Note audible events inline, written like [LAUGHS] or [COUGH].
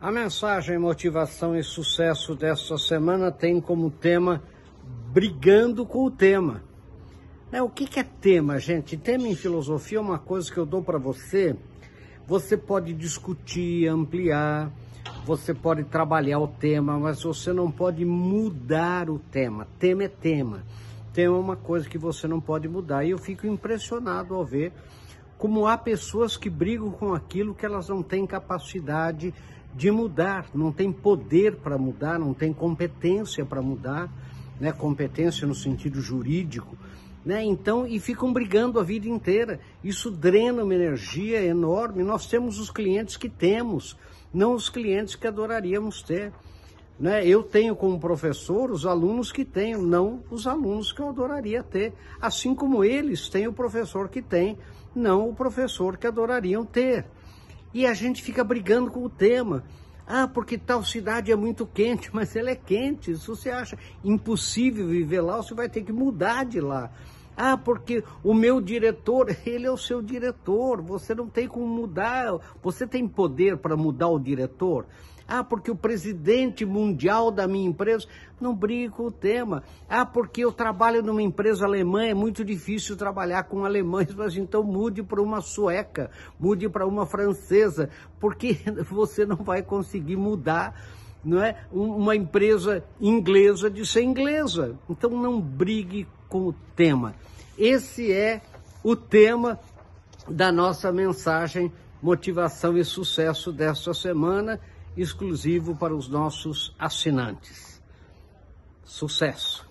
A mensagem motivação e sucesso desta semana tem como tema brigando com o tema. É, o que, que é tema, gente? Tema em filosofia é uma coisa que eu dou para você. Você pode discutir, ampliar, você pode trabalhar o tema, mas você não pode mudar o tema. Tema é tema. Tema é uma coisa que você não pode mudar. E eu fico impressionado ao ver como há pessoas que brigam com aquilo que elas não têm capacidade de mudar, não tem poder para mudar, não tem competência para mudar, né? competência no sentido jurídico. Né? Então, e ficam brigando a vida inteira. Isso drena uma energia enorme. Nós temos os clientes que temos, não os clientes que adoraríamos ter. Né? Eu tenho como professor os alunos que tenho, não os alunos que eu adoraria ter. Assim como eles têm o professor que tem, não o professor que adorariam ter. E a gente fica brigando com o tema. Ah, porque tal cidade é muito quente, [LAUGHS] mas ela é quente. Se você acha impossível viver lá, você vai ter que mudar de lá. Ah, porque o meu diretor, [LAUGHS] ele é o seu diretor, você não tem como mudar, você tem poder para mudar o diretor. Ah, porque o presidente mundial da minha empresa não briga com o tema. Ah, porque eu trabalho numa empresa alemã, é muito difícil trabalhar com alemães, mas então mude para uma sueca, mude para uma francesa, porque [LAUGHS] você não vai conseguir mudar não é? uma empresa inglesa de ser inglesa. Então não brigue com o tema. Esse é o tema da nossa mensagem Motivação e Sucesso desta semana exclusivo para os nossos assinantes. Sucesso!